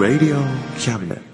Radio Cabinet.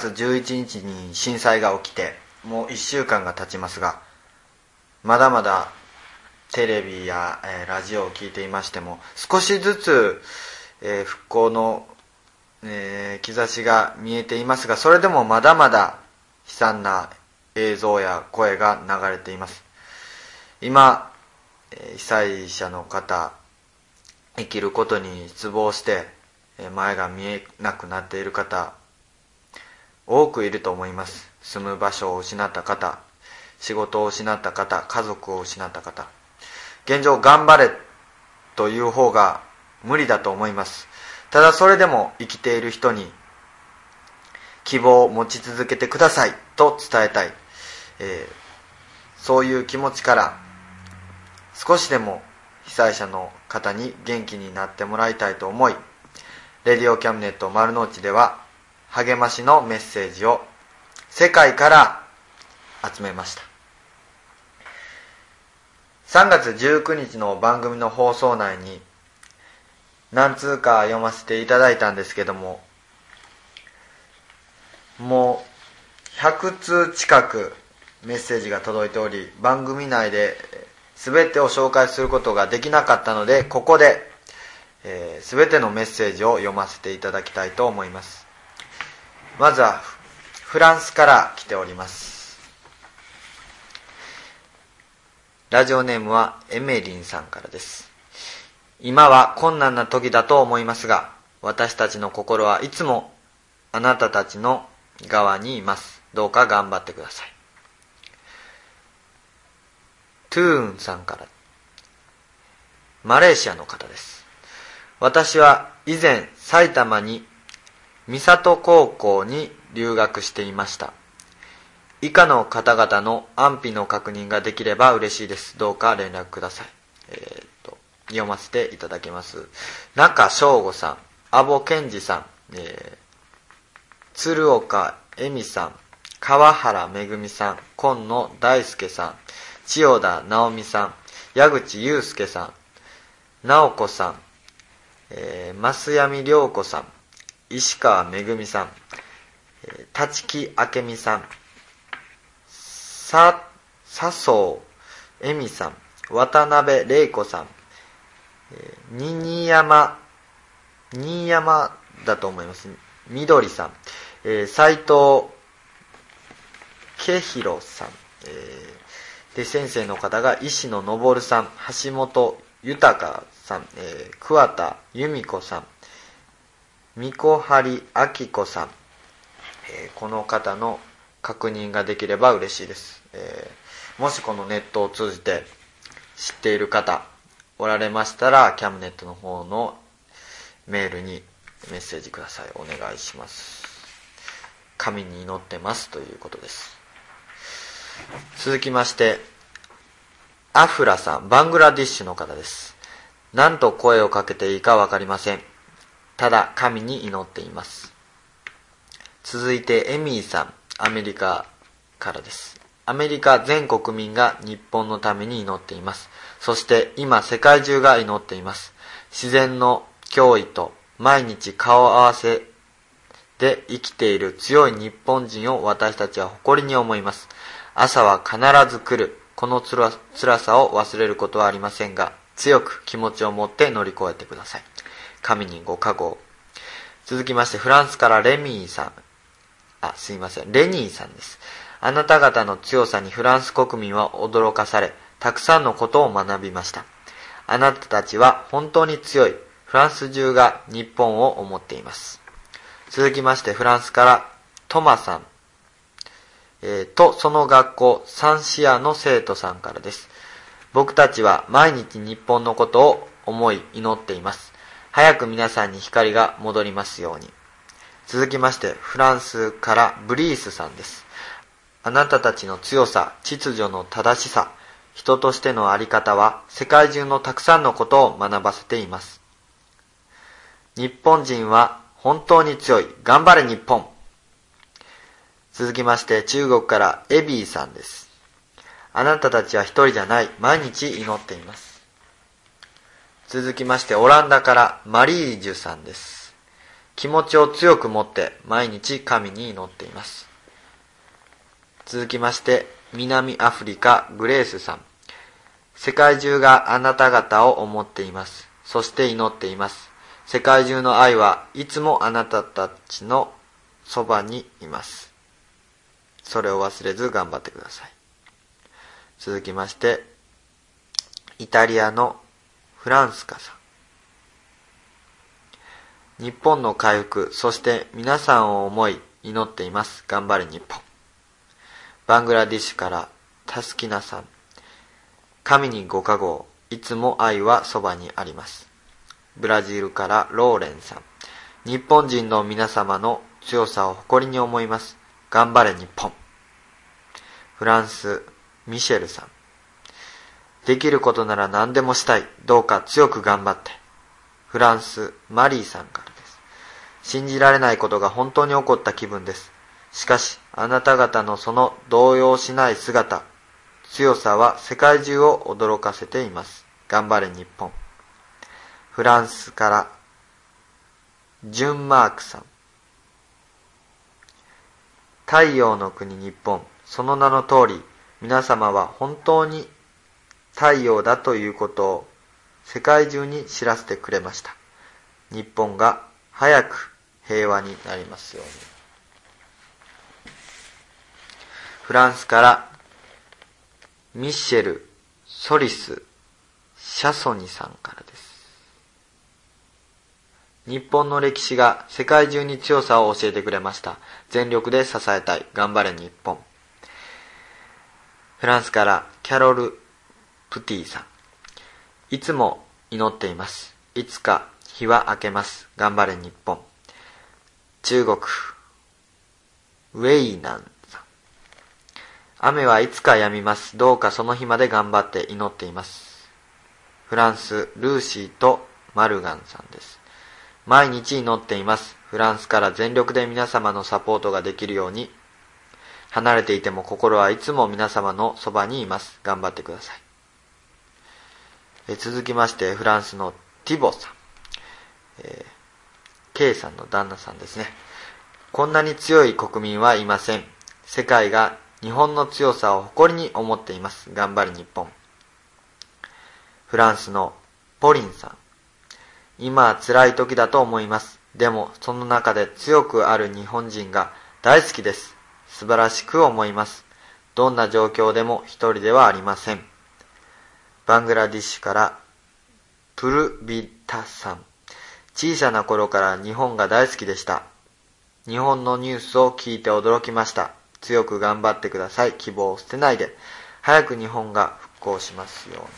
月11日に震災が起きてもう1週間が経ちますがまだまだテレビや、えー、ラジオを聞いていましても少しずつ、えー、復興の、えー、兆しが見えていますがそれでもまだまだ悲惨な映像や声が流れています。今、え被災者の方生きることに失望して前が見えなくなっている方多くいると思います。住む場所を失った方仕事を失った方家族を失った方。現状頑張れという方が無理だと思います。ただそれでも生きている人に希望を持ち続けてくださいと伝えたい、えー、そういう気持ちから少しでも被災者の方に元気になってもらいたいと思いレディオキャムネット丸の内では励ましのメッセージを世界から集めました。3月19日の番組の放送内に何通か読ませていただいたんですけどももう100通近くメッセージが届いており番組内で全てを紹介することができなかったのでここで、えー、全てのメッセージを読ませていただきたいと思います。まずはフランスから来ております。ラジオネームはエメリンさんからです。今は困難な時だと思いますが私たちの心はいつもあなたたちの側にいます。どうか頑張ってください。トゥーンさんから。マレーシアの方です。私は以前埼玉に三里高校に留学していました。以下の方々の安否の確認ができれば嬉しいです。どうか連絡ください。えー、っと読ませていただきます。中翔吾さん。阿保健二さん、えー、鶴岡恵美さん。川原めぐみさん。今野大輔さん。千代田直美さん。矢口祐介さん。直子さん、えー、増闇涼子さん。石川めぐみさん、立木明美さん、さ、笹生恵美さん、渡辺玲子さん、新山、新山だと思います。みどりさん、えー、斉藤慶弘さん、えー、で、先生の方が石野昇さん、橋本豊さん、えー、桑田由美子さん、三小針明子さん、えー、この方の確認ができれば嬉しいです、えー、もしこのネットを通じて知っている方おられましたらキャムネットの方のメールにメッセージください。お願いします。神に祈ってますということです。続きましてアフラさんバングラディッシュの方です。何と声をかけていいか分かりません。ただ神に祈っています。続いてエミーさん、アメリカからです。アメリカ全国民が日本のために祈っています。そして今世界中が祈っています。自然の脅威と毎日顔合わせで生きている強い日本人を私たちは誇りに思います。朝は必ず来る。この辛さを忘れることはありませんが、強く気持ちを持って乗り越えてください。神にご加護。続きまして、フランスからレミーさん。あ、すいません。レニーさんです。あなた方の強さにフランス国民は驚かされ、たくさんのことを学びました。あなたたちは本当に強い。フランス中が日本を思っています。続きまして、フランスからトマさん。えー、と、その学校、サンシアの生徒さんからです。僕たちは毎日日本のことを思い祈っています。早く皆さんに光が戻りますように。続きまして、フランスからブリースさんです。あなたたちの強さ、秩序の正しさ、人としてのあり方は世界中のたくさんのことを学ばせています。日本人は本当に強い。頑張れ日本続きまして中国からエビーさんです。あなたたちは一人じゃない。毎日祈っています。続きましてオランダからマリージュさんです。気持ちを強く持って毎日神に祈っています。続きまして南アフリカグレースさん。世界中があなた方を思っています。そして祈っています。世界中の愛はいつもあなたたちのそばにいます。それを忘れず頑張ってください。続きまして、イタリアのフランスカさん。日本の回復、そして皆さんを思い祈っています。頑張れ日本。バングラディッシュからタスキナさん。神にご加護いつも愛はそばにあります。ブラジルからローレンさん。日本人の皆様の強さを誇りに思います。頑張れ日本。フランス、ミシェルさん。できることなら何でもしたい。どうか強く頑張って。フランス、マリーさんからです。信じられないことが本当に起こった気分です。しかし、あなた方のその動揺しない姿、強さは世界中を驚かせています。頑張れ日本。フランスから、ジュンマークさん。太陽の国日本、その名の通り、皆様は本当に太陽だということを世界中に知らせてくれました。日本が早く平和になりますように。フランスからミッシェル・ソリス・シャソニさんからです。日本の歴史が世界中に強さを教えてくれました。全力で支えたい。頑張れ日本。フランスからキャロル・プティさん。いつも祈っています。いつか日は明けます。頑張れ日本。中国、ウェイナンさん。雨はいつか止みます。どうかその日まで頑張って祈っています。フランス、ルーシーとマルガンさんです。毎日祈っています。フランスから全力で皆様のサポートができるように離れていても心はいつも皆様のそばにいます。頑張ってください。え続きまして、フランスのティボさん。えー、K さんの旦那さんですね。こんなに強い国民はいません。世界が日本の強さを誇りに思っています。頑張り日本。フランスのポリンさん。今は辛い時だと思います。でも、その中で強くある日本人が大好きです。素晴らしく思います。どんな状況でも一人ではありません。バングラディッシュからプルビタさん。小さな頃から日本が大好きでした。日本のニュースを聞いて驚きました。強く頑張ってください。希望を捨てないで。早く日本が復興しますように。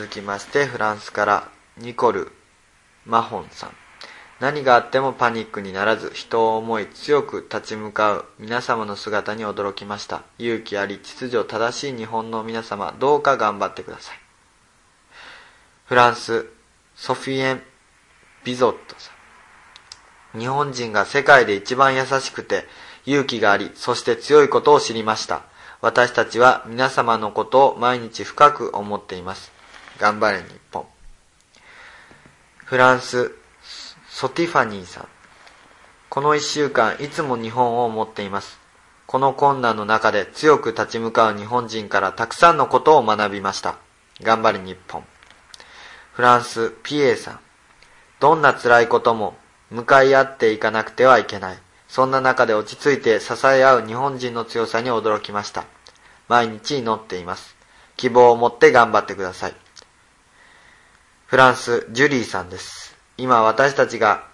続きまして、フランスからニコル・マホンさん。何があってもパニックにならず、人を思い強く立ち向かう皆様の姿に驚きました。勇気あり秩序正しい日本の皆様、どうか頑張ってください。フランス、ソフィエン・ビゾットさん。日本人が世界で一番優しくて、勇気があり、そして強いことを知りました。私たちは皆様のことを毎日深く思っています。頑張れ日本。フランス、ソティファニーさん。この一週間、いつも日本を思っています。この困難の中で強く立ち向かう日本人からたくさんのことを学びました。頑張り日本。フランス、ピエーさん。どんな辛いことも向かい合っていかなくてはいけない。そんな中で落ち着いて支え合う日本人の強さに驚きました。毎日祈っています。希望を持って頑張ってください。フランス、ジュリーさんです。今私たちが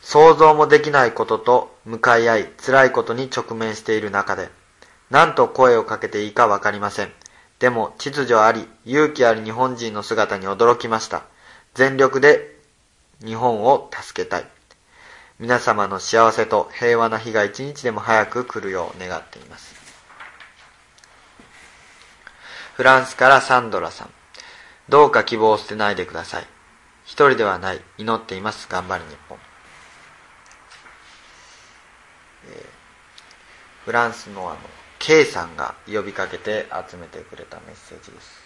想像もできないことと向かい合い辛いことに直面している中で何と声をかけていいかわかりません。でも秩序あり勇気ある日本人の姿に驚きました。全力で日本を助けたい。皆様の幸せと平和な日が一日でも早く来るよう願っています。フランスからサンドラさん。どうか希望を捨てないでください。一人ではない。祈っています。頑張る日本。えー、フランスのあの、K さんが呼びかけて集めてくれたメッセージです。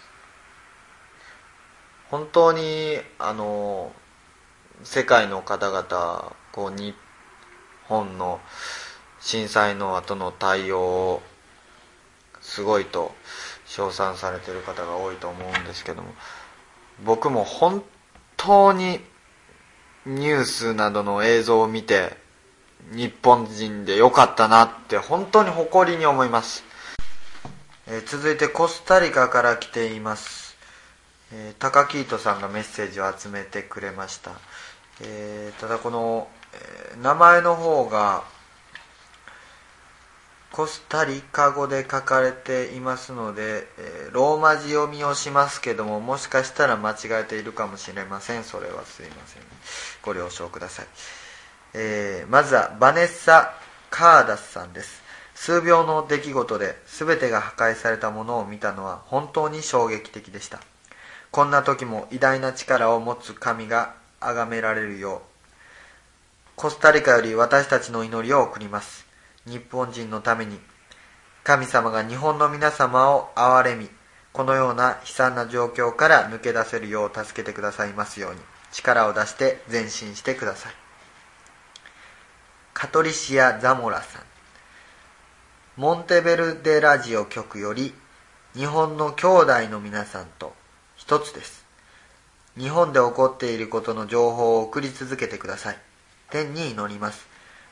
本当に、あの、世界の方々、こう、日本の震災の後の対応をすごいと称賛されてる方が多いと思うんですけども僕も本当にニュースなどの映像を見て日本人で良かったなって本当に誇りに思います、えー、続いてコスタリカから来ています、えー、高木糸さんがメッセージを集めてくれました、えー、ただこの、え名前の方がコスタリカ語で書かれていますので、えー、ローマ字読みをしますけどももしかしたら間違えているかもしれません。それはすいません。ご了承ください、えー、まずはバネッサ・カーダスさんです。数秒の出来事で全てが破壊されたものを見たのは本当に衝撃的でした。こんな時も偉大な力を持つ神が崇められるようコスタリカより私たちの祈りを送ります。日本人のために神様が日本の皆様を憐れみこのような悲惨な状況から抜け出せるよう助けてくださいますように力を出して前進してください。カトリシア・ザモラさん。モンテベルデラジオ局より日本の兄弟の皆さんと一つです。日本で起こっていることの情報を送り続けてください。天に祈ります。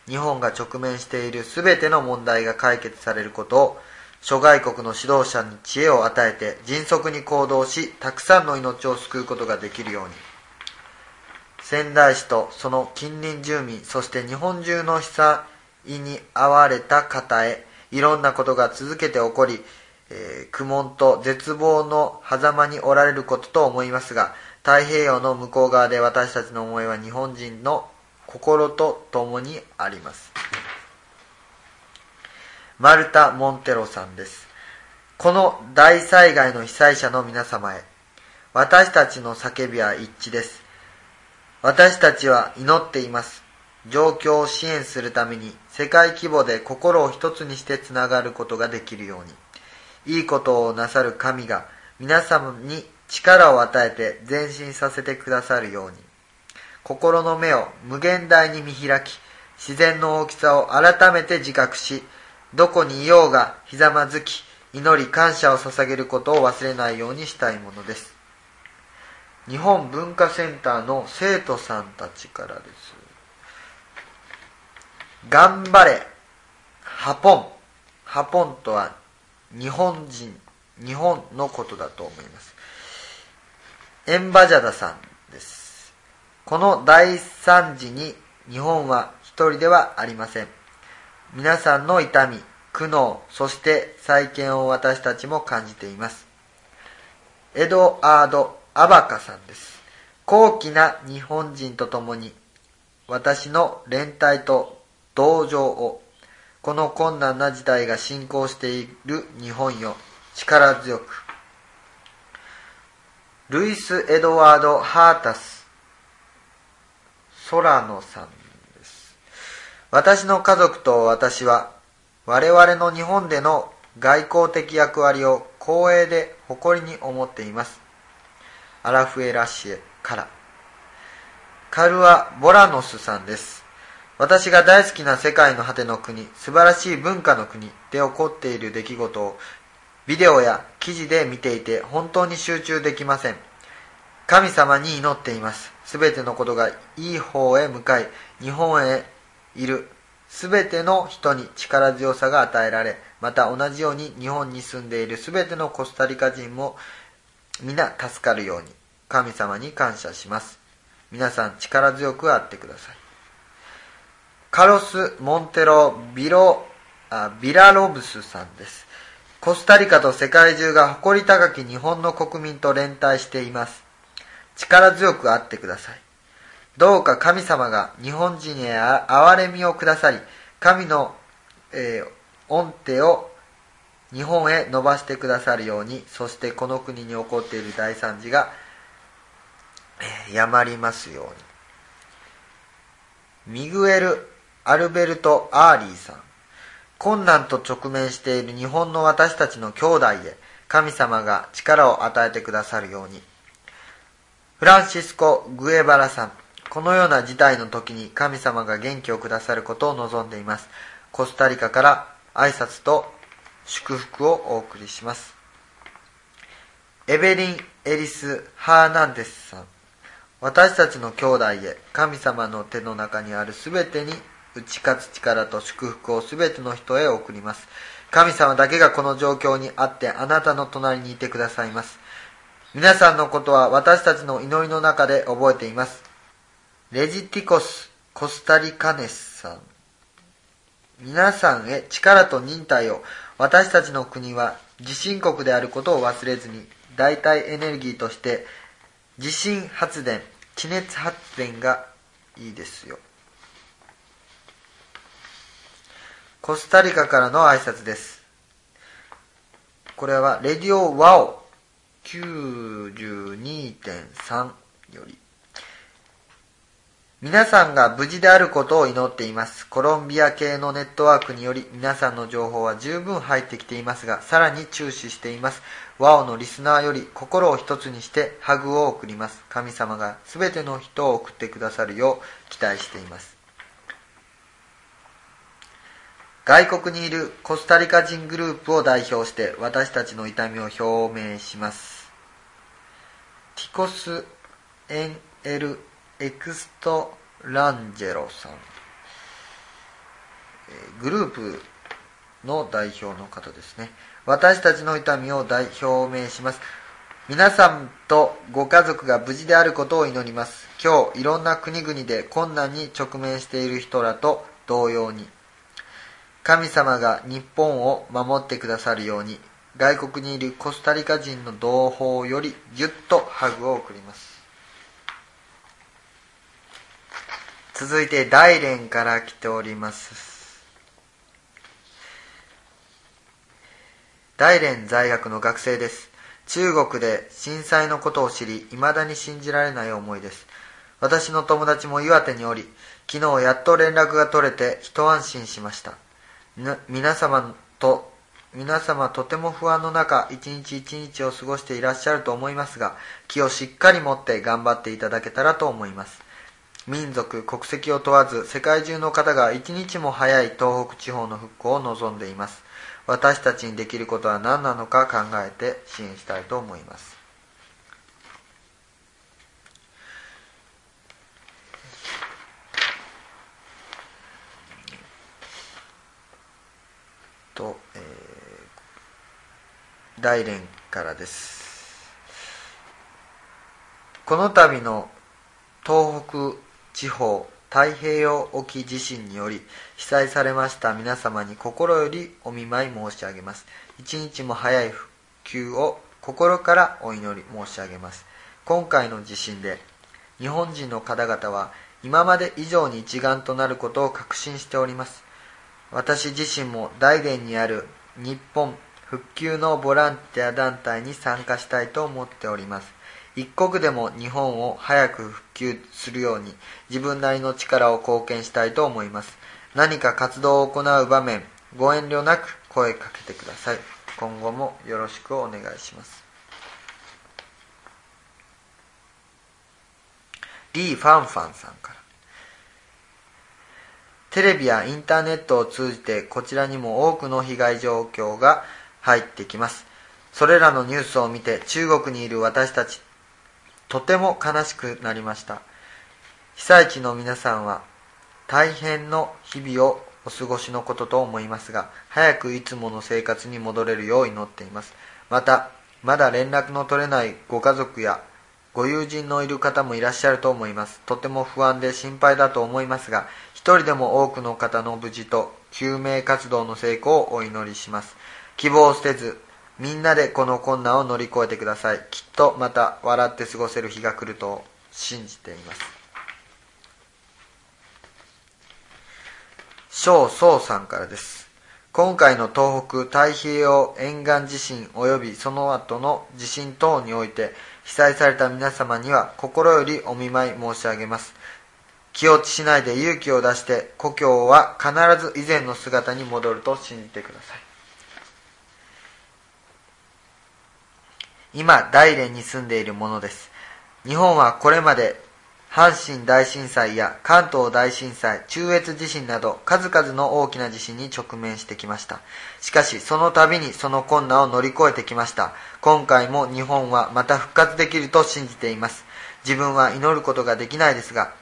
日本が直面している全ての問題が解決されることを諸外国の指導者に知恵を与えて迅速に行動したくさんの命を救うことができるように。仙台市とその近隣住民そして日本中の被災に遭われた方へいろんなことが続けて起こり、えー、苦悶と絶望の狭間におられることと思いますが太平洋の向こう側で私たちの思いは日本人の心と共にあります。マルタ・モンテロさんです。この大災害の被災者の皆様へ私たちの叫びは一致です。私たちは祈っています。状況を支援するために世界規模で心を一つにしてつながることができるように。いいことをなさる神が皆様に力を与えて前進させてくださるように。心の目を無限大に見開き、自然の大きさを改めて自覚し、どこにいようがひざまずき、祈り感謝を捧げることを忘れないようにしたいものです。日本文化センターの生徒さんたちからです。頑張れ、ハポン。ハポンとは日本人、日本のことだと思います。エンバジャダさんこの大惨事に日本は一人ではありません。皆さんの痛み、苦悩、そして再建を私たちも感じています。エドアード・アバカさんです。高貴な日本人と共に私の連帯と同情をこの困難な事態が進行している日本よ力強くルイス・エドワード・ハータス空野さんです。私の家族と私は、我々の日本での外交的役割を光栄で誇りに思っています。アラフエラシエから。カルア・ボラノスさんです。私が大好きな世界の果ての国、素晴らしい文化の国で起こっている出来事をビデオや記事で見ていて本当に集中できません。神様に祈っています。すべてのことがいい方へ向かい、日本へいるすべての人に力強さが与えられ、また同じように日本に住んでいるすべてのコスタリカ人も皆助かるように、神様に感謝します。皆さん力強くあってください。カロス・モンテロ・ビロあビラロブスさんです。コスタリカと世界中が誇り高き日本の国民と連帯しています。力強くあってください。どうか神様が日本人へ憐れみをくださり、神の、えー、恩手を日本へ伸ばしてくださるように、そしてこの国に起こっている大惨事が、えー、やまりますように。ミグエル・アルベルト・アーリーさん。困難と直面している日本の私たちの兄弟へ神様が力を与えてくださるように。フランシスコ・グエバラさん。このような事態の時に神様が元気をくださることを望んでいます。コスタリカから挨拶と祝福をお送りしますエベリン・エリス・ハーナンデスさん私たちの兄弟へ神様の手の中にあるすべてに打ち勝つ力と祝福をすべての人へ送ります神様だけがこの状況にあってあなたの隣にいてくださいます皆さんのことは私たちの祈りの中で覚えています。レジティコス・コスタリカネスさん。皆さんへ力と忍耐を。私たちの国は地震国であることを忘れずに代替エネルギーとして地震発電地熱発電がいいですよ。コスタリカからの挨拶です。これはレディオワオ。92.3より皆さんが無事であることを祈っています。コロンビア系のネットワークにより皆さんの情報は十分入ってきていますが、さらに注視しています。ワオのリスナーより心を一つにしてハグを送ります。神様が全ての人を送ってくださるよう期待しています。外国にいるコスタリカ人グループを代表して私たちの痛みを表明します。ティコス・エン・エルエクストランジェロさんグループの代表の方ですね。私たちの痛みを代表明します。皆さんとご家族が無事であることを祈ります。今日いろんな国々で困難に直面している人らと同様に。神様が日本を守ってくださるように。外国にいるコスタリカ人の同胞よりぎゅっとハグを送ります。続いて大連から来ております。大連在学の学生です。中国で震災のことを知り未だに信じられない思いです。私の友達も岩手におり昨日やっと連絡が取れて一安心しました。皆様と皆様とても不安の中一日一日を過ごしていらっしゃると思いますが気をしっかり持って頑張っていただけたらと思います民族、国籍を問わず世界中の方が一日も早い東北地方の復興を望んでいます。私たちにできることは何なのか考えて支援したいと思います。大連からです。この度の東北地方太平洋沖地震により被災されました皆様に心よりお見舞い申し上げます。一日も早い復旧を心からお祈り申し上げます。今回の地震で日本人の方々は今まで以上に一丸となることを確信しております。私自身も大連にある日本復旧のボランティア団体に参加したいと思っております。一刻でも日本を早く復旧するように自分なりの力を貢献したいと思います。何か活動を行う場面、ご遠慮なく声かけてください。今後もよろしくお願いします。リー・ファンファンさんから。テレビやインターネットを通じてこちらにも多くの被害状況が入ってきます。それらのニュースを見て中国にいる私たちとても悲しくなりました。被災地の皆さんは大変の日々をお過ごしのことと思いますが早くいつもの生活に戻れるよう祈っています。またまだ連絡の取れないご家族やご友人のいる方もいらっしゃると思います。とても不安で心配だと思いますが一人でも多くの方の無事と救命活動の成功をお祈りします。希望を捨てずみんなでこの困難を乗り越えてください。きっとまた笑って過ごせる日が来ると信じています。翔宗さんからです。今回の東北太平洋沿岸地震及びその後の地震等において被災された皆様には心よりお見舞い申し上げます。気落ちしないで勇気を出して故郷は必ず以前の姿に戻ると信じてください。今大連に住んでいるものです日本はこれまで阪神大震災や関東大震災、中越地震など数々の大きな地震に直面してきました。しかしその度にその困難を乗り越えてきました。今回も日本はまた復活できると信じています。自分は祈ることができないですが、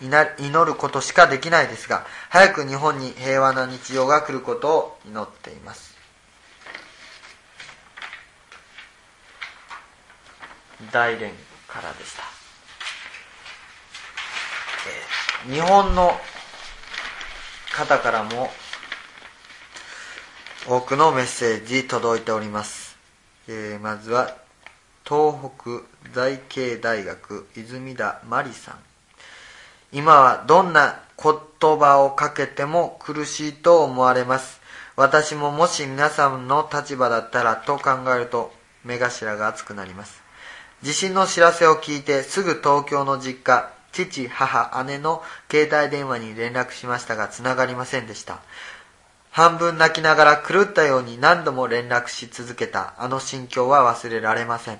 祈ることしかできないですが、早く日本に平和な日常が来ることを祈っています。大連からでした。日本の方からも多くのメッセージ届いております。えー、まずは、東北財系大学泉田真理さん。今はどんな言葉をかけても苦しいと思われます。私ももし皆さんの立場だったらと考えると目頭が熱くなります。地震の知らせを聞いてすぐ東京の実家、父、母、姉の携帯電話に連絡しましたが繋がりませんでした。半分泣きながら狂ったように何度も連絡し続けたあの心境は忘れられません。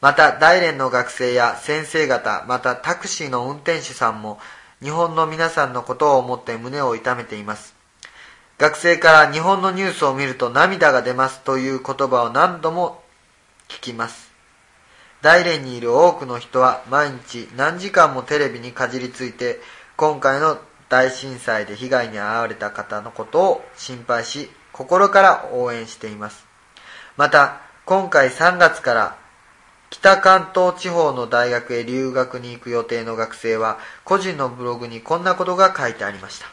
また、大連の学生や先生方、またタクシーの運転手さんも日本の皆さんのことを思って胸を痛めています。学生から日本のニュースを見ると涙が出ますという言葉を何度も聞きます。大連にいる多くの人は毎日何時間もテレビにかじりついて今回の大震災で被害に遭われた方のことを心配し心から応援しています。また今回3月から北関東地方の大学へ留学に行く予定の学生は個人のブログにこんなことが書いてありました。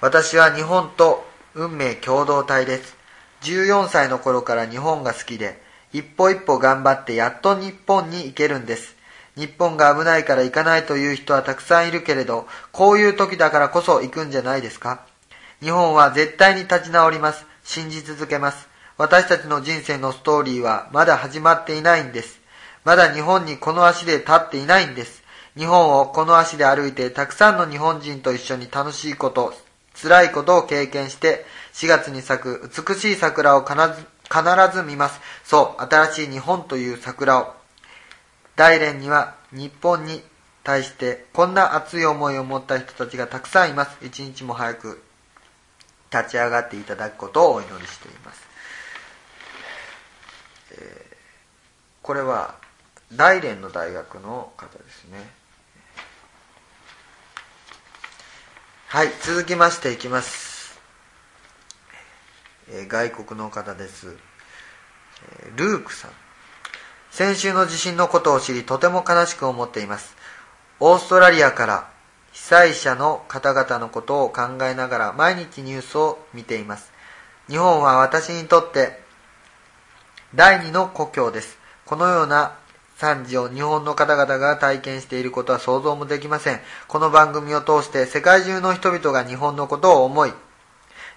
私は日本と運命共同体です。14歳の頃から日本が好きで一歩一歩頑張ってやっと日本に行けるんです。日本が危ないから行かないという人はたくさんいるけれど、こういう時だからこそ行くんじゃないですか日本は絶対に立ち直ります。信じ続けます。私たちの人生のストーリーはまだ始まっていないんです。まだ日本にこの足で立っていないんです。日本をこの足で歩いてたくさんの日本人と一緒に楽しいこと、辛いことを経験して4月に咲く美しい桜を必ず必ず見ます。そう、新しい日本という桜を。大連には日本に対してこんな熱い思いを持った人たちがたくさんいます。一日も早く立ち上がっていただくことをお祈りしています。えー、これは大連の大学の方ですね。はい、続きましていきます。え外国の方です、えルークさん。先週の地震のことを知りとても悲しく思っています。オーストラリアから被災者の方々のことを考えながら毎日ニュースを見ています。日本は私にとって第二の故郷です。このような惨事を日本の方々が体験していることは想像もできません。この番組を通して世界中の人々が日本のことを思い、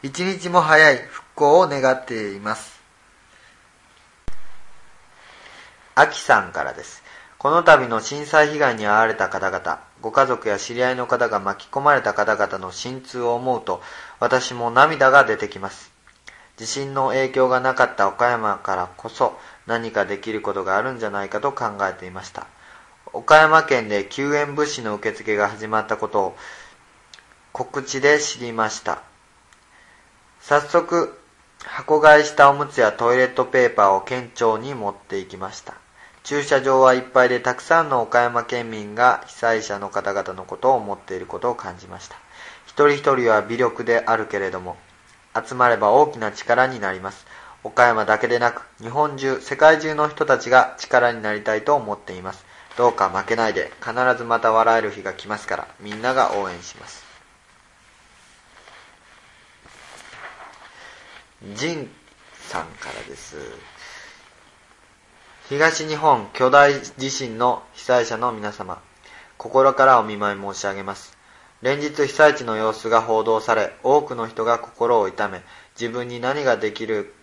一日も早い復興を願っています。あきさんからです。この度の震災被害に遭われた方々、ご家族や知り合いの方が巻き込まれた方々の心痛を思うと、私も涙が出てきます。地震の影響がなかった岡山からこそ何かできることがあるんじゃないかと考えていました。岡山県で救援物資の受付が始まったことを告知で知りました。早速、箱買いしたおむつやトイレットペーパーを県庁に持って行きました。駐車場はいっぱいでたくさんの岡山県民が被災者の方々のことを思っていることを感じました。一人一人は微力であるけれども、集まれば大きな力になります。岡山だけでなく、日本中、世界中の人たちが力になりたいと思っています。どうか負けないで、必ずまた笑える日が来ますから、みんなが応援します。ジンさんからです。東日本巨大地震の被災者の皆様、心からお見舞い申し上げます。連日被災地の様子が報道され、多くの人が心を痛め、自分に何ができる、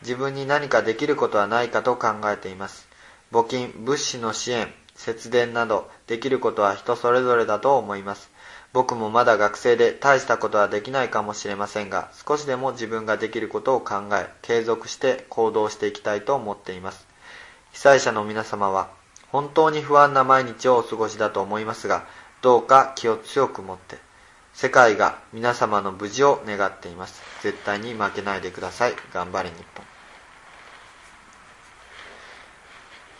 自分に何かできることはないかと考えています。募金、物資の支援、節電など、できることは人それぞれだと思います。僕もまだ学生で大したことはできないかもしれませんが、少しでも自分ができることを考え、継続して行動していきたいと思っています。被災者の皆様は、本当に不安な毎日をお過ごしだと思いますが、どうか気を強く持って、世界が皆様の無事を願っています。絶対に負けないでください。頑張れ日本。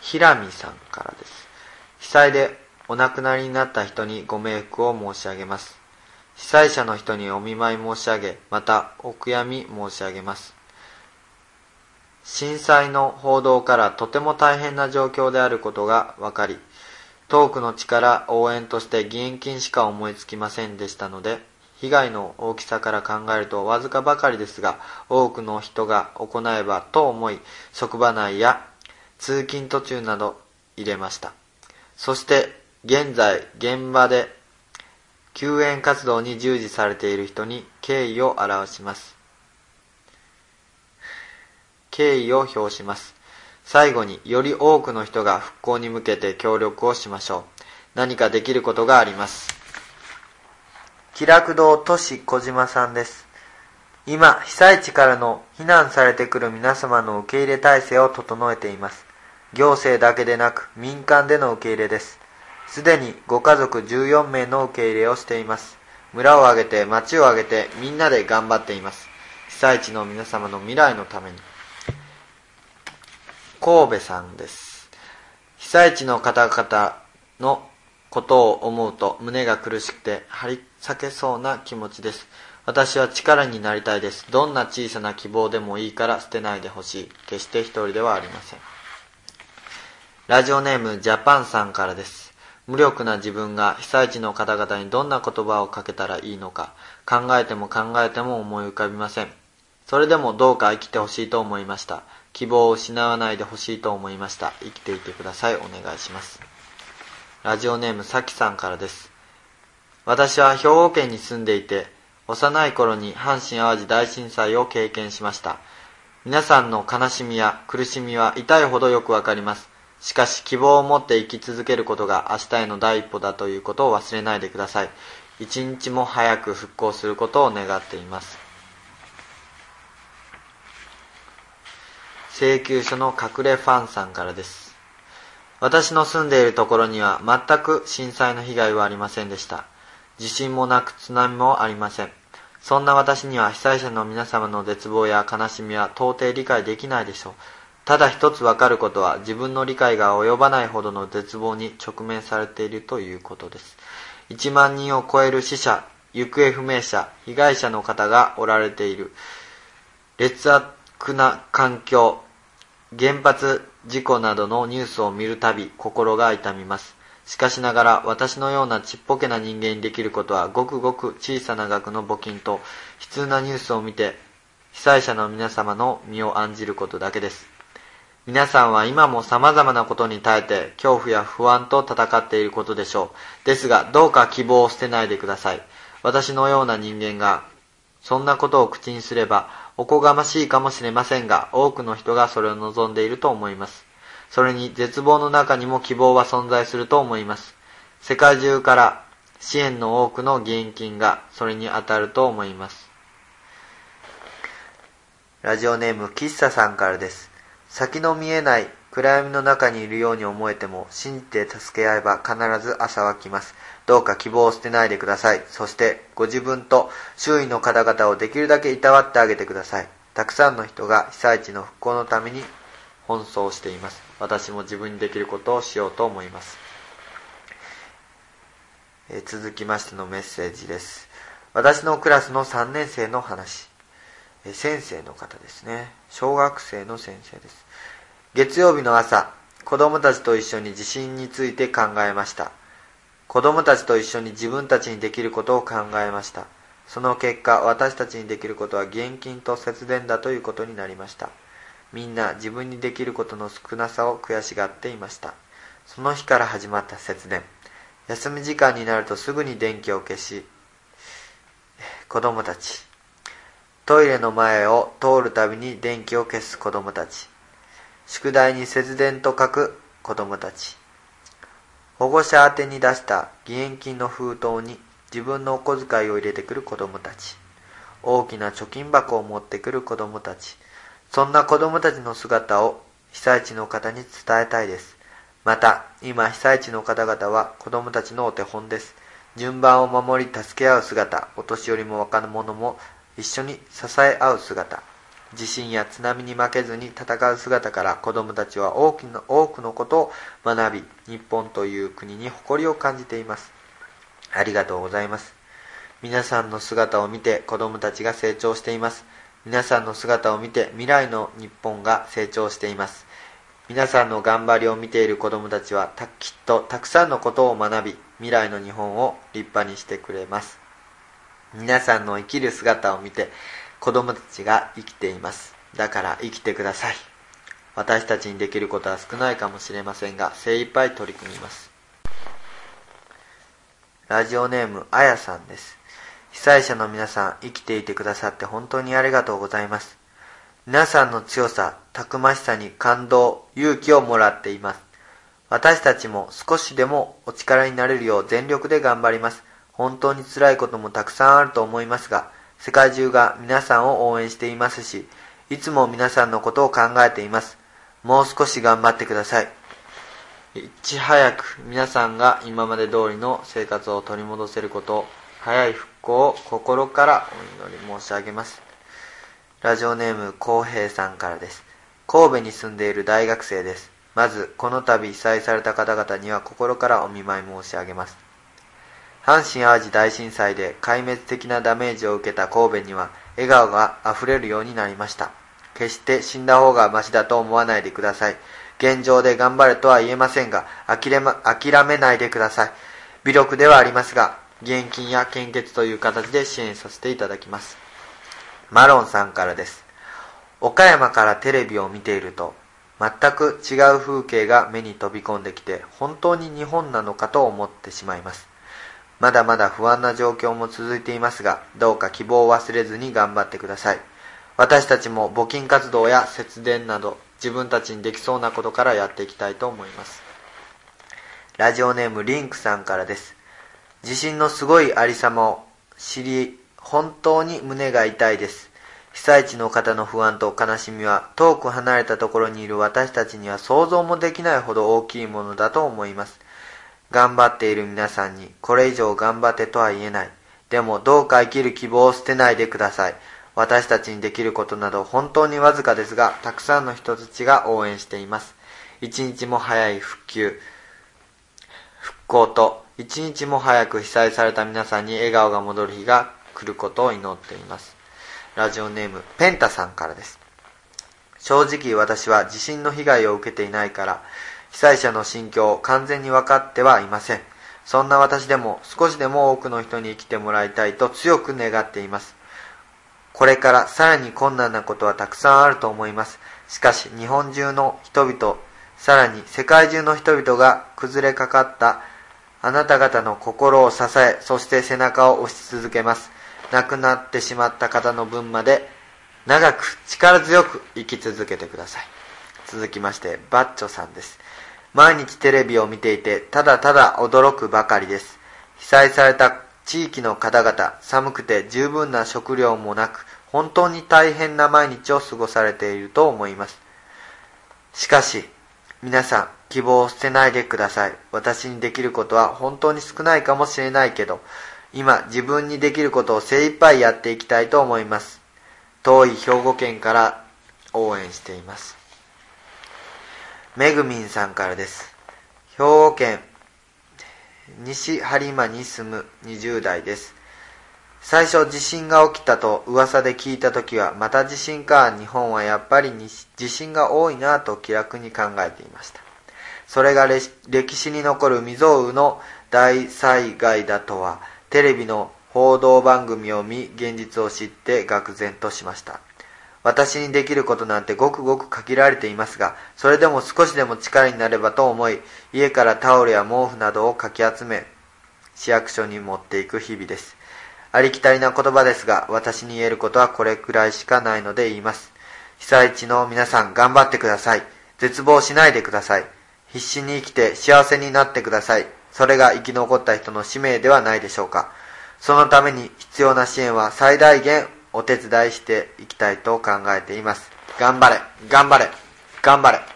ひらみさんからです。被災でお亡くなりになった人にご冥福を申し上げます。被災者の人にお見舞い申し上げ、またお悔やみ申し上げます。震災の報道からとても大変な状況であることが分かり、トークの力応援として義援金しか思いつきませんでしたので、被害の大きさから考えるとわずかばかりですが、多くの人が行えばと思い、職場内や通勤途中など入れました。そして現在現場で救援活動に従事されている人に敬意を表します。敬意を表します。最後により多くの人が復興に向けて協力をしましょう。何かできることがあります。気楽堂都市小島さんです。今、被災地からの避難されてくる皆様の受け入れ体制を整えています。行政だけでなく民間での受け入れです。すでにご家族14名の受け入れをしています。村を挙げて町を挙げてみんなで頑張っています。被災地の皆様の未来のために。神戸さんです。被災地の方々のことを思うと胸が苦しくて張り裂けそうな気持ちです。私は力になりたいです。どんな小さな希望でもいいから捨てないでほしい。決して一人ではありません。ラジオネームジャパンさんからです。無力な自分が被災地の方々にどんな言葉をかけたらいいのか考えても考えても思い浮かびません。それでもどうか生きてほしいと思いました。希望を失わないでほしいと思いました。生きていてください。お願いします。ラジオネームさきさんからです。私は兵庫県に住んでいて、幼い頃に阪神淡路大震災を経験しました。皆さんの悲しみや苦しみは痛いほどよくわかります。しかし希望を持って生き続けることが明日への第一歩だということを忘れないでください。一日も早く復興することを願っています。請求書の隠れファンさんからです。私の住んでいるところには全く震災の被害はありませんでした。地震もなく津波もありません。そんな私には被災者の皆様の絶望や悲しみは到底理解できないでしょう。ただ一つわかることは自分の理解が及ばないほどの絶望に直面されているということです。1万人を超える死者、行方不明者、被害者の方がおられている。劣悪な環境、原発事故などのニュースを見るたび心が痛みます。しかしながら私のようなちっぽけな人間にできることはごくごく小さな額の募金と悲痛なニュースを見て被災者の皆様の身を案じることだけです。皆さんは今も様々なことに耐えて恐怖や不安と戦っていることでしょう。ですがどうか希望を捨てないでください。私のような人間がそんなことを口にすればおこがましいかもしれませんが、多くの人がそれを望んでいると思います。それに絶望の中にも希望は存在すると思います。世界中から支援の多くの義援金がそれに当たると思います。ラジオネーム喫茶さんからです。先の見えない暗闇の中にいるように思えても信じて助け合えば必ず朝は来ます。どうか希望を捨てないでください。そしてご自分と周囲の方々をできるだけいたわってあげてください。たくさんの人が被災地の復興のために奔走しています。私も自分にできることをしようと思います。え、続きましてのメッセージです。私のクラスの3年生の話。え、先生の方ですね。小学生の先生です。月曜日の朝、子供たちと一緒に地震について考えました。子供たちと一緒に自分たちにできることを考えました。その結果、私たちにできることは現金と節電だということになりました。みんな自分にできることの少なさを悔しがっていました。その日から始まった節電。休み時間になるとすぐに電気を消し、子供たち。トイレの前を通るたびに電気を消す子供たち。宿題に節電と書く子供たち。保護者宛に出した義援金の封筒に自分のお小遣いを入れてくる子供たち。大きな貯金箱を持ってくる子供たち。そんな子供たちの姿を被災地の方に伝えたいです。また、今被災地の方々は子供たちのお手本です。順番を守り助け合う姿、お年寄りも若者も一緒に支え合う姿、地震や津波に負けずに戦う姿から子供たちは多くの多くのことを学び、日本という国に誇りを感じています。ありがとうございます。皆さんの姿を見て子供たちが成長しています。皆さんの姿を見て未来の日本が成長しています。皆さんの頑張りを見ている子供たちはきっとたくさんのことを学び、未来の日本を立派にしてくれます。皆さんの生きる姿を見て子供たちが生きています。だから生きてください。私たちにできることは少ないかもしれませんが、精一杯取り組みます。ラジオネーム、あやさんです。被災者の皆さん、生きていてくださって本当にありがとうございます。皆さんの強さ、たくましさに感動、勇気をもらっています。私たちも少しでもお力になれるよう全力で頑張ります。本当に辛いこともたくさんあると思いますが、世界中が皆さんを応援していますし、いつも皆さんのことを考えています。もう少し頑張ってください。いち早く皆さんが今まで通りの生活を取り戻せること、早い復興を心からお祈り申し上げます。ラジオネーム、浩平さんからです。神戸に住んでいる大学生です。まず、この度被災された方々には心からお見舞い申し上げます。阪神淡路大震災で壊滅的なダメージを受けた神戸には笑顔が溢れるようになりました。決して死んだ方がマシだと思わないでください。現状で頑張れとは言えませんが、諦め諦めないでください。微力ではありますが、現金や献血という形で支援させていただきます。マロンさんからです。岡山からテレビを見ていると、全く違う風景が目に飛び込んできて、本当に日本なのかと思ってしまいます。まだまだ不安な状況も続いていますが、どうか希望を忘れずに頑張ってください。私たちも募金活動や節電など、自分たちにできそうなことからやっていきたいと思います。ラジオネームリンクさんからです。地震のすごいありさまを知り、本当に胸が痛いです。被災地の方の不安と悲しみは遠く離れたところにいる私たちには想像もできないほど大きいものだと思います。頑張っている皆さんにこれ以上頑張ってとは言えない。でもどうか生きる希望を捨てないでください。私たちにできることなど本当にわずかですが、たくさんの人たちが応援しています。一日も早い復旧、復興と、一日も早く被災された皆さんに笑顔が戻る日が来ることを祈っています。ラジオネーム、ペンタさんからです。正直私は地震の被害を受けていないから、被災者の心境を完全に分かってはいません。そんな私でも少しでも多くの人に生きてもらいたいと強く願っています。これからさらに困難なことはたくさんあると思います。しかし日本中の人々、さらに世界中の人々が崩れかかったあなた方の心を支え、そして背中を押し続けます。亡くなってしまった方の分まで長く力強く生き続けてください。続きまして、バッチョさんです。毎日テレビを見ていて、ただただ驚くばかりです。被災された地域の方々、寒くて十分な食料もなく、本当に大変な毎日を過ごされていると思います。しかし、皆さん、希望を捨てないでください。私にできることは本当に少ないかもしれないけど、今自分にできることを精一杯やっていきたいと思います。遠い兵庫県から応援しています。めぐみんさんからです。兵庫県西播磨に住む20代です。最初地震が起きたと噂で聞いた時はまた地震か日本はやっぱり地震が多いなと気楽に考えていましたそれが歴史に残る未曾有の大災害だとはテレビの報道番組を見、現実を知って愕然としました。私にできることなんてごくごく限られていますが、それでも少しでも力になればと思い、家からタオルや毛布などをかき集め、市役所に持っていく日々です。ありきたりな言葉ですが、私に言えることはこれくらいしかないので言います。被災地の皆さん頑張ってください。絶望しないでください。必死に生きて幸せになってください。それが生き残った人の使命ではないでしょうか。そのために必要な支援は最大限お手伝いしていきたいと考えています。頑張れ、頑張れ、頑張れ。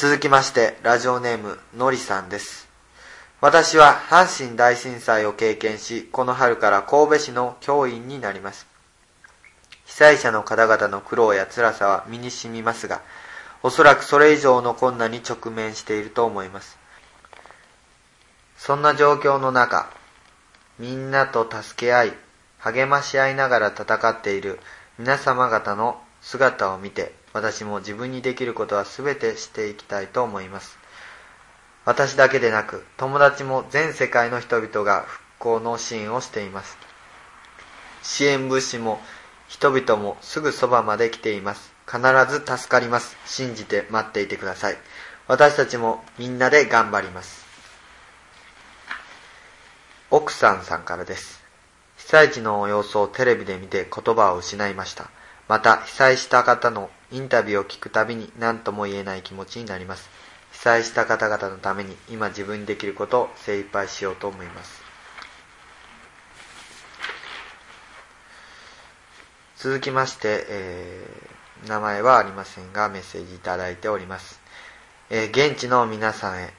続きましてラジオネームのりさんです私は阪神大震災を経験しこの春から神戸市の教員になります被災者の方々の苦労や辛さは身に染みますがおそらくそれ以上の困難に直面していると思いますそんな状況の中みんなと助け合い励まし合いながら戦っている。皆様方の姿を見て私も自分にできることは全てしていきたいと思います。私だけでなく友達も全世界の人々が復興の支援をしています。支援物資も人々もすぐそばまで来ています。必ず助かります。信じて待っていてください。私たちもみんなで頑張ります。奥さんさんからです。被災地の様子をテレビで見て言葉を失いました。また、被災した方のインタビューを聞くたびに何とも言えない気持ちになります。被災した方々のために今自分にできることを精一杯しようと思います。続きまして、えー、名前はありませんがメッセージいただいております。えー、現地の皆さんへ、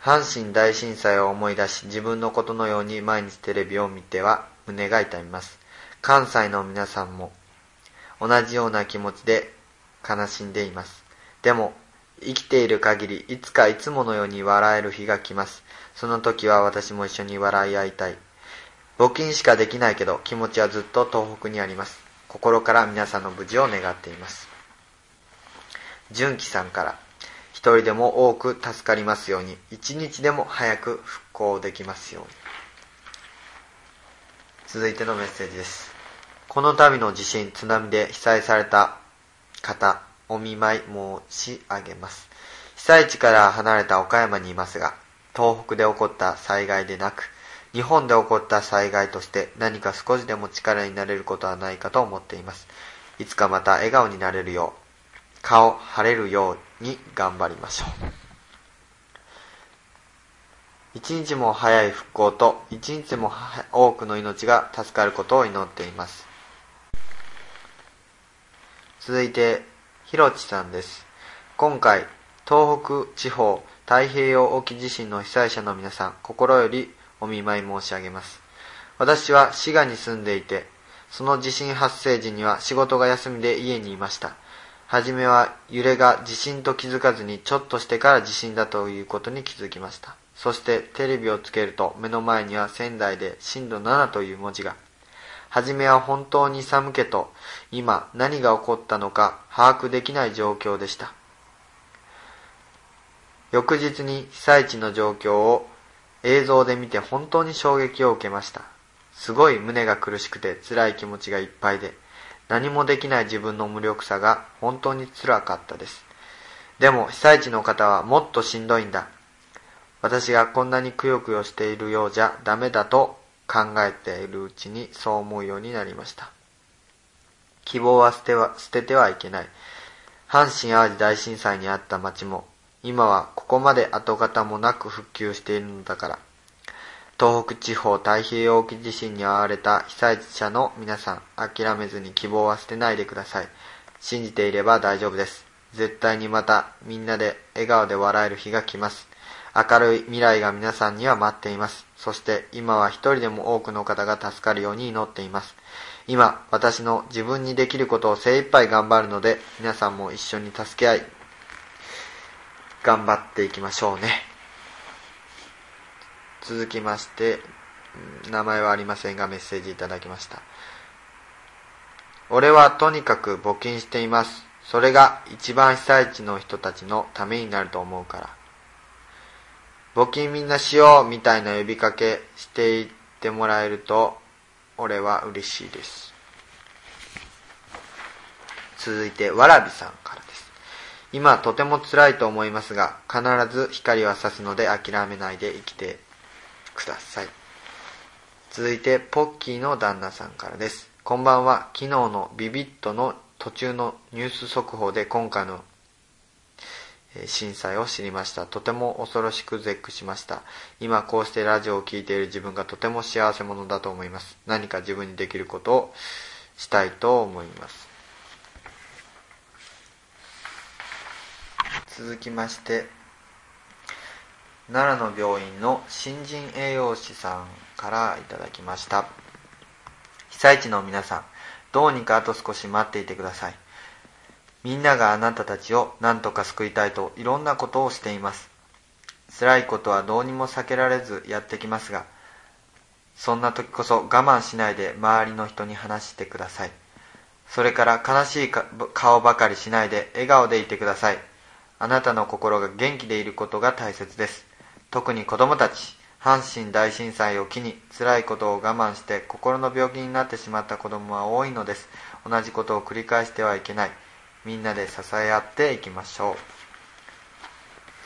阪神大震災を思い出し自分のことのように毎日テレビを見ては胸が痛みます。関西の皆さんも同じような気持ちで悲しんでいます。でも、生きている限り、いつかいつものように笑える日が来ます。その時は私も一緒に笑い合いたい。募金しかできないけど、気持ちはずっと東北にあります。心から皆さんの無事を願っています。純喜さんから、一人でも多く助かりますように、一日でも早く復興できますように。続いてのメッセージです。この度の地震、津波で被災された方、お見舞い申し上げます。被災地から離れた岡山にいますが、東北で起こった災害でなく、日本で起こった災害として何か少しでも力になれることはないかと思っています。いつかまた笑顔になれるよう、顔晴れるように頑張りましょう。一日も早い復興と一日も多くの命が助かることを祈っています。続いて、ひろちさんです。今回、東北地方太平洋沖地震の被災者の皆さん、心よりお見舞い申し上げます。私は滋賀に住んでいて、その地震発生時には仕事が休みで家にいました。はじめは揺れが地震と気づかずにちょっとしてから地震だということに気づきました。そしてテレビをつけると目の前には仙台で震度7という文字が。はじめは本当に寒気と今何が起こったのか把握できない状況でした。翌日に被災地の状況を映像で見て本当に衝撃を受けました。すごい胸が苦しくて辛い気持ちがいっぱいで、何もできない自分の無力さが本当に辛かったです。でも被災地の方はもっとしんどいんだ。私がこんなにくよくよしているようじゃダメだと考えているうちにそう思うようになりました。希望は捨ては捨ててはいけない。阪神淡路大震災にあった町も今はここまで跡形もなく復旧しているのだから。東北地方太平洋沖地震に遭われた被災者の皆さん、諦めずに希望は捨てないでください。信じていれば大丈夫です。絶対にまたみんなで笑顔で笑える日が来ます。明るい未来が皆さんには待っています。そして今は一人でも多くの方が助かるように祈っています。今、私の自分にできることを精一杯頑張るので、皆さんも一緒に助け合い、頑張っていきましょうね。続きまして、名前はありませんがメッセージいただきました。俺はとにかく募金しています。それが一番被災地の人たちのためになると思うから。募金みんなしようみたいな呼びかけしていってもらえると俺は嬉しいです。続いてわらびさんからです。今とても辛いと思いますが必ず光は差すので諦めないで生きてください。続いてポッキーの旦那さんからです。こんばんは。昨日のビビットの途中のニュース速報で今回の震災を知りました。とても恐ろしく絶句しました。今こうしてラジオを聴いている自分がとても幸せ者だと思います。何か自分にできることをしたいと思います。続きまして奈良の病院の新人栄養士さんからいただきました被災地の皆さんどうにかあと少し待っていてくださいみんながあなたたちを何とか救いたいといろんなことをしています。辛いことはどうにも避けられずやってきますがそんな時こそ我慢しないで周りの人に話してください。それから悲しい顔ばかりしないで笑顔でいてください。あなたの心が元気でいることが大切です。特に子供たち阪神大震災を機に辛いことを我慢して心の病気になってしまった子供は多いのです。同じことを繰り返してはいけない。みんなで支え合っていきましょう。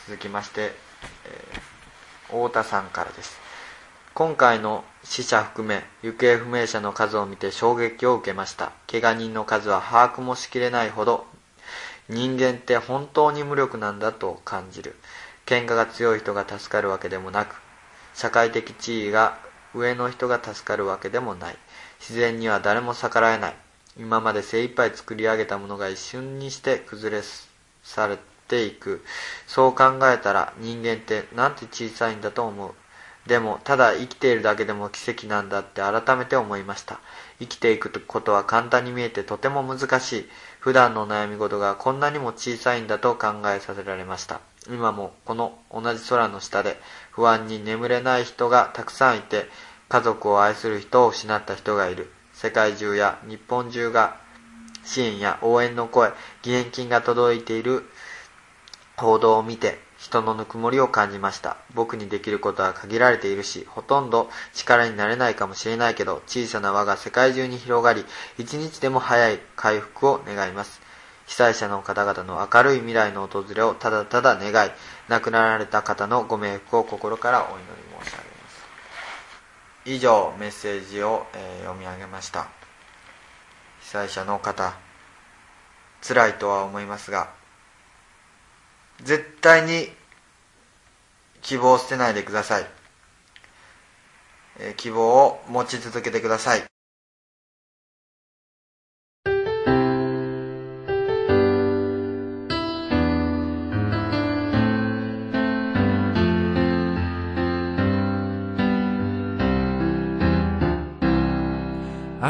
続きまして、えー、太田さんからです。今回の死者含め行方不明者の数を見て衝撃を受けました。怪我人の数は把握もしきれないほど人間って本当に無力なんだと感じる。喧嘩が強い人が助かるわけでもなく社会的地位が上の人が助かるわけでもない。自然には誰も逆らえない。今まで精一杯作り上げたものが一瞬にして崩れされていく。そう考えたら人間ってなんて小さいんだと思う。でも、ただ生きているだけでも奇跡なんだって改めて思いました。生きていくことは簡単に見えてとても難しい。普段の悩み事がこんなにも小さいんだと考えさせられました。今もこの同じ空の下で不安に眠れない人がたくさんいて、家族を愛する人を失った人がいる。世界中や日本中が支援や応援の声、義援金が届いている報道を見て人のぬくもりを感じました。僕にできることは限られているし、ほとんど力になれないかもしれないけど、小さな輪が世界中に広がり、一日でも早い回復を願います。被災者の方々の明るい未来の訪れをただただ願い、亡くなられた方のご冥福を心からお祈り。以上メッセージを、え、読み上げました。被災者の方辛いとは思いますが絶対に希望を捨てないでください、え、希望を持ち続けてください。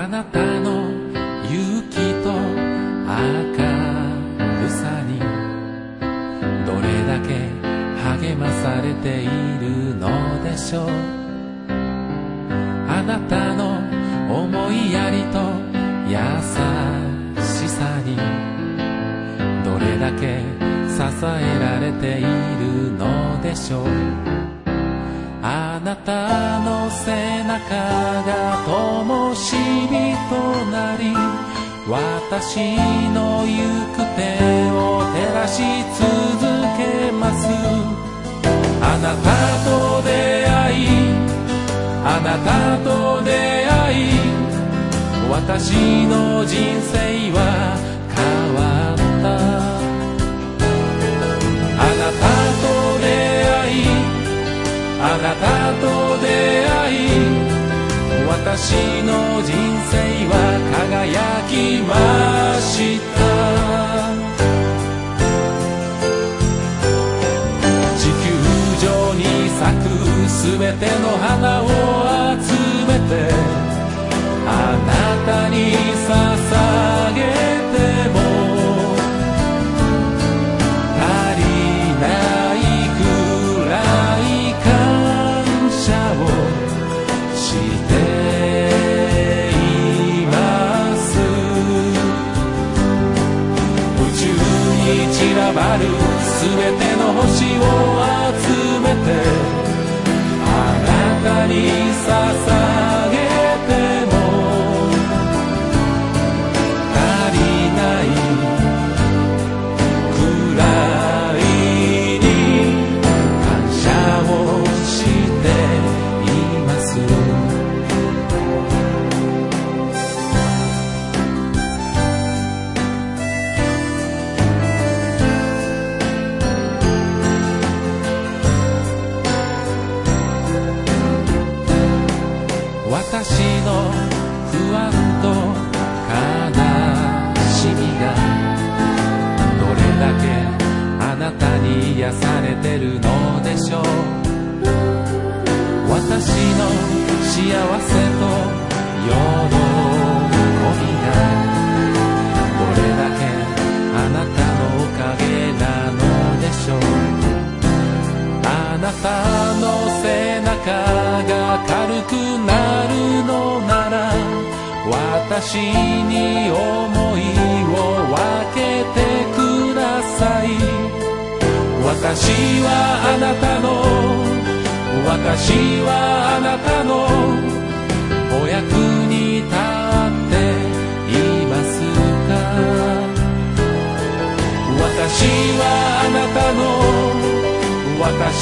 あなたの勇気と明るさにどれだけ励まされているのでしょう。あなたの思いやりと優しさにどれだけ支えられているのでしょう。あなたの背中が灯火となり私の行く手を照らし続けます。あなたと出会いあなたと出会い私の人生なたと出会い私の人生は輝きました地球上に咲くすべての花を集めてあなたに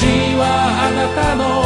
はあなたの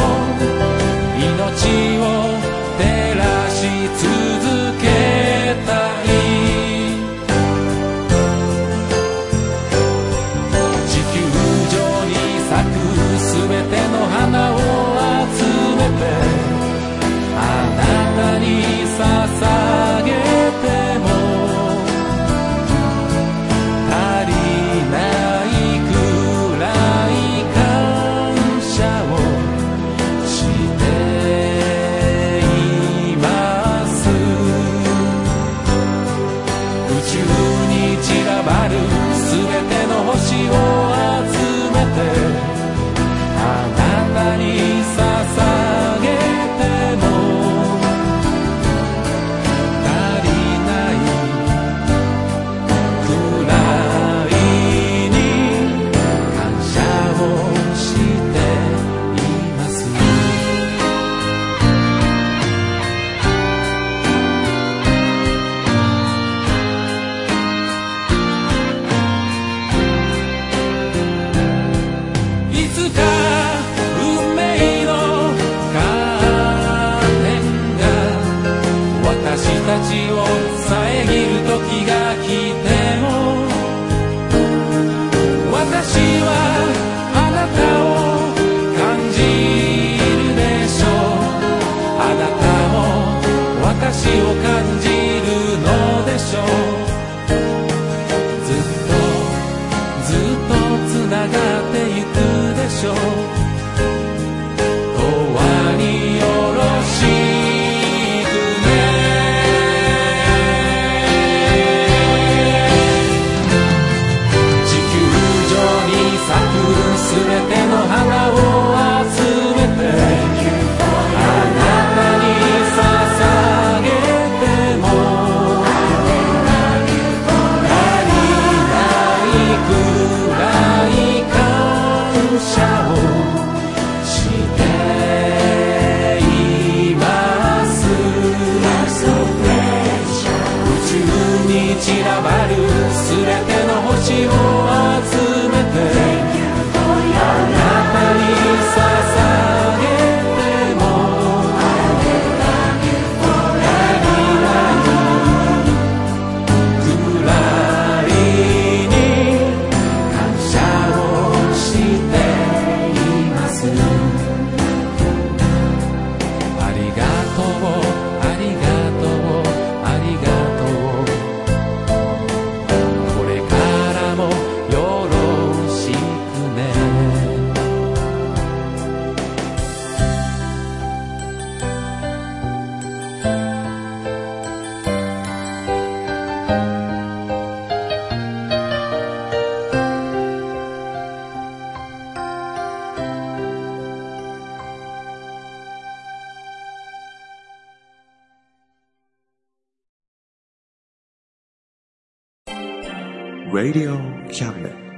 Radio Cabinet」